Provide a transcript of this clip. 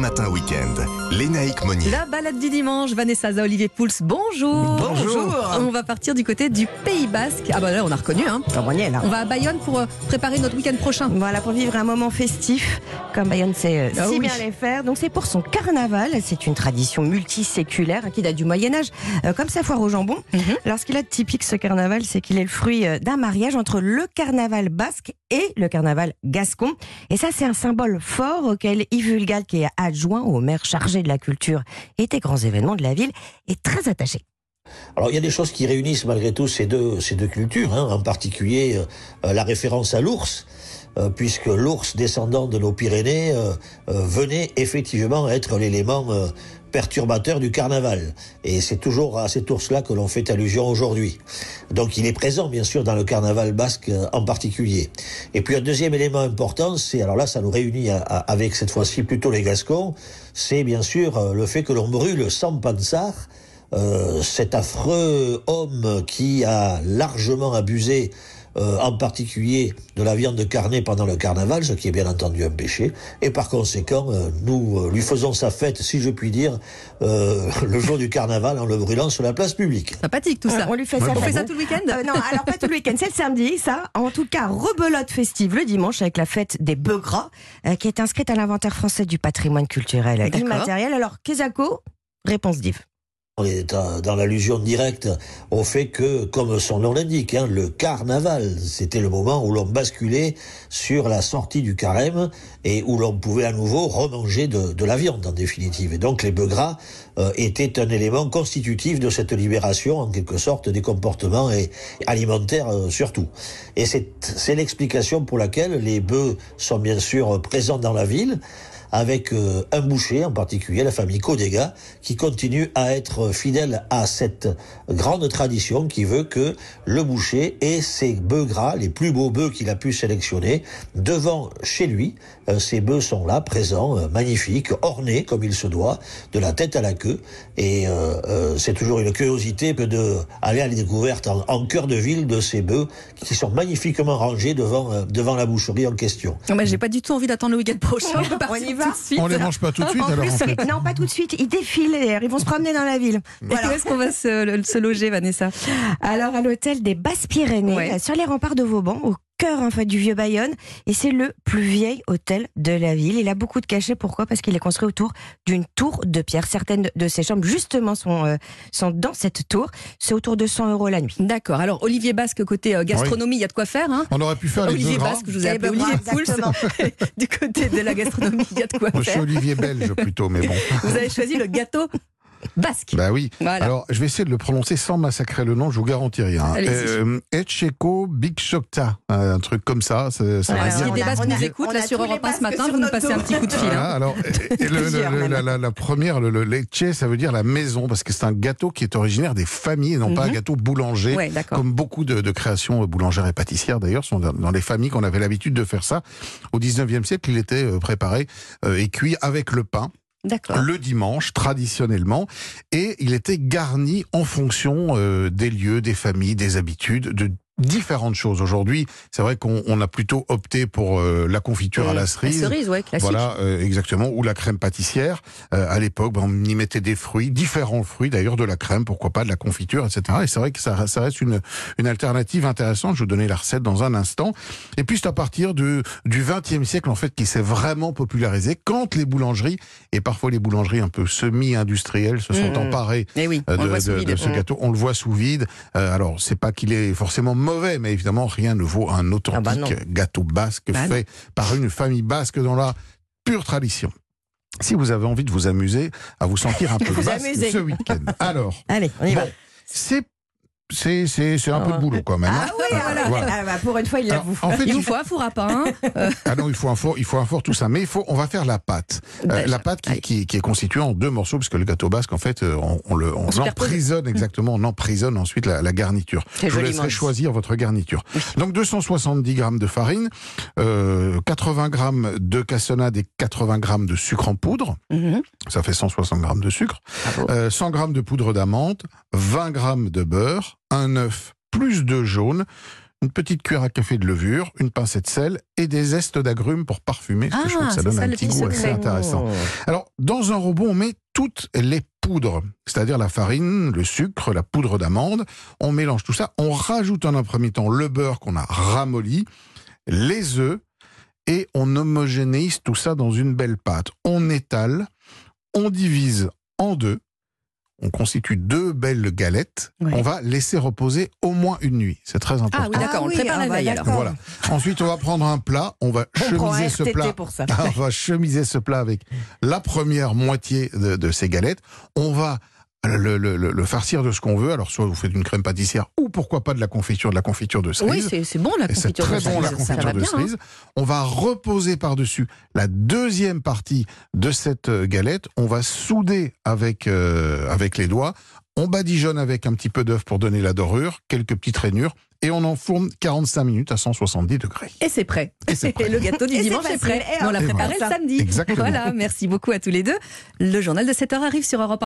Matin Week-end. Lénaïque Monnier. La balade du dimanche, Vanessa Za, Olivier Pouls, bonjour. Bonjour. On va partir du côté du Pays Basque. Ah bah là, on a reconnu, hein. Comme on y est là. On va à Bayonne pour euh, préparer notre week-end prochain. Voilà, pour vivre un moment festif, comme Bayonne sait euh, Ah si oui. bien les faire. Donc c'est pour son carnaval. C'est une tradition multiséculaire hein, qui date du Moyen-Âge, euh, comme sa foire au jambon. Mhm. Alors ce qu'il a de typique, ce carnaval, c'est qu'il est le fruit d'un mariage entre le carnaval basque et le carnaval gascon. Et ça, c'est un symbole fort auquel Yves Vulgal, qui est adjoint au maire chargé de la culture et des grands événements de la ville, est très attaché. Alors il y a des choses qui réunissent malgré tout ces deux, ces deux cultures, hein, en particulier euh, la référence à l'ours, euh, puisque l'ours descendant de nos Pyrénées euh, euh, venait effectivement être l'élément euh, perturbateur du carnaval. Et c'est toujours à cet ours-là que l'on fait allusion aujourd'hui. Donc il est présent bien sûr dans le carnaval basque euh, en particulier. Et puis un deuxième élément important, c'est, alors là ça nous réunit avec cette fois-ci plutôt les Gascons, c'est bien sûr le fait que l'on brûle sans pansar, euh, cet affreux homme qui a largement abusé, euh, en particulier de la viande carnée pendant le carnaval, ce qui est bien entendu un péché, et par conséquent, euh, nous euh, lui faisons sa fête, si je puis dire, euh, le jour du carnaval en le brûlant sur la place publique. Sympathique tout ça. On lui fait on ça. fait ça tout le week-end Euh, non, alors pas tout le week-end, c'est le samedi, ça. En tout cas, rebelote festive le dimanche avec la fête des bœufs gras, euh, qui est inscrite à l'inventaire français du patrimoine culturel immatériel. Alors, Kezako, réponse d'Yves. Dans l'allusion directe au fait que, comme son nom l'indique, hein, le carnaval, c'était le moment où l'on basculait sur la sortie du carême et où l'on pouvait à nouveau remanger de, la viande, en définitive. Et donc les bœufs gras euh, étaient un élément constitutif de cette libération, en quelque sorte, des comportements et, alimentaires euh, surtout. Et c'est l'explication pour laquelle les bœufs sont bien sûr présents dans la ville avec euh, un boucher en particulier, la famille Codega, qui continue à être fidèle à cette grande tradition qui veut que le boucher ait ses bœufs gras, les plus beaux bœufs qu'il a pu sélectionner, devant chez lui. Euh, ces bœufs sont là, présents, euh, magnifiques, ornés comme il se doit, de la tête à la queue. Et euh, euh, c'est toujours une curiosité que de aller à la découverte en, en cœur de ville de ces bœufs qui sont magnifiquement rangés devant, euh, devant la boucherie en question. Non, mais J'ai pas du tout envie d'attendre le week-end prochain. On peut On y va tout de suite. On les mange pas tout de suite En alors plus, en fait. non, pas tout de suite. Ils défilent, ils vont se promener dans la ville. Où est-ce qu'on va se, loger, Vanessa? Alors, à l'hôtel des Basses-Pyrénées, Ouais. euh, sur les remparts de Vauban, au cœur en fait, du vieux Bayonne. Et c'est le plus vieil hôtel de la ville. Il a beaucoup de cachets. Pourquoi? Parce qu'il est construit autour d'une tour de pierre. Certaines de ses chambres, justement, sont, euh, sont dans cette tour. C'est autour de 100 euros la nuit. D'accord. Alors, Olivier Basque, côté euh, gastronomie, il y a de quoi faire. Hein? On aurait pu faire Olivier. Basque, je vous ai Les appelé gras, Olivier Pouls. du côté de la gastronomie, il y a de quoi Moi, je suis faire. Olivier Belge plutôt, mais bon. Vous avez choisi le gâteau basque. Bah oui. Voilà. Alors, je vais essayer de le prononcer sans massacrer le nom, je vous garantis rien. Allez-y. Euh, Etcheko Big Shokta, un truc comme ça. Alors, Si des Basques nous écoutent, on là a sur Europe 1 ce matin, vous nous passez un petit coup de fil. hein. Alors, et le- Plusieurs, le- même. la, la- la première, le, le leche, ça veut dire la maison, parce que c'est un gâteau qui est originaire des familles, et non pas un Mhm. gâteau boulanger. Ouais, d'accord. Comme beaucoup de, de créations boulangères et pâtissières, d'ailleurs, sont dans, les familles qu'on avait l'habitude de faire ça. Au 19e siècle, il était euh, préparé euh, et cuit avec le pain. Le dimanche, traditionnellement, et il était garni en fonction euh, des lieux, des familles, des habitudes, de différentes choses. Aujourd'hui, c'est vrai qu'on on a plutôt opté pour euh, la confiture à la La cerise. cerise, ouais, classique. Voilà, euh, exactement, ou la crème pâtissière. Euh, à l'époque, ben, on y mettait des fruits, différents fruits d'ailleurs, de la crème, pourquoi pas, de la confiture, etc. Et c'est vrai que ça, ça reste une, une alternative intéressante. Je vais vous donner la recette dans un instant. Et puis c'est à partir de, du XXe siècle, en fait, qui s'est vraiment popularisé quand les boulangeries, et parfois les boulangeries un peu semi-industrielles, se sont Mmh. emparées Eh oui, euh, de, de- ce Mmh. gâteau. On le voit sous vide. Euh, alors, c'est pas qu'il est forcément mauvais, mais évidemment, rien ne vaut un authentique Ah bah non. gâteau basque Bah non. fait par une famille basque dans la pure tradition. Si vous avez envie de vous amuser, à vous sentir un peu Vous basque ce week-end. Alors, Allez, on y va. c'est c'est c'est c'est un peu de boulot quand même. hein. Ah oui, voilà. Voilà. Ah bah, pour une fois, il Alors, l'avoue. en fait, Il il vous faut un four à pain. ah non, il faut un four, il faut un four, tout ça. Mais il faut, on va faire la pâte. Euh, Déjà. la pâte qui, Allez. qui, qui est constituée en deux morceaux, parce que le gâteau basque, en fait, euh, on, on le, on, superpose. emprisonne exactement, on emprisonne ensuite la, la garniture. C'est Je vous joliment laisserai dit. choisir votre garniture. Donc 270 grammes de farine, euh, 80 grammes de cassonade et 80 grammes de sucre en poudre. Mhm. Ça fait 160 grammes de sucre. Bravo. Euh, 100 grammes de poudre d'amande, 20 grammes de beurre, un œuf plus de jaune, une petite cuillère à café de levure, une pincée de sel et des zestes d'agrumes pour parfumer. Parce que je trouve Ah, que ça c'est donne ça un petit goût assez intéressant. Oh. Alors, dans un robot, on met toutes les poudres, c'est-à-dire la farine, le sucre, la poudre d'amande. On mélange tout ça. On rajoute en un premier temps le beurre qu'on a ramolli, les œufs, et on homogénéise tout ça dans une belle pâte. On étale, on divise en deux. On constitue deux belles galettes. Ouais. On va laisser reposer au moins une nuit. C'est très important. Ah oui, d'accord, on le oui, prépare ah la bah, veille alors. Voilà. Ensuite, on va prendre un plat. On va On prend un chemiser ce RTT plat. pour ça. on va chemiser ce plat avec la première moitié de, de ces galettes. On va le, le- le- farcir de ce qu'on veut. Alors, soit vous faites une crème pâtissière ou pourquoi pas de la confiture, de la confiture de Oui, cerise. c'est c'est bon la Et c'est confiture très de bon la cerise, confiture de bien, hein. cerise. On va reposer par-dessus la deuxième partie de cette euh, galette. On va souder avec, euh, avec les doigts. On badigeonne avec un petit peu d'œuf pour donner la dorure, quelques petites rainures. Et on enfourne 45 minutes à 170 degrés. Et c'est prêt. Et c'est prêt. le gâteau du Et dimanche est prêt. Et on l'a préparé le samedi. Exactement. Voilà, merci beaucoup à tous les deux. Le journal de 7 heures arrive sur Europe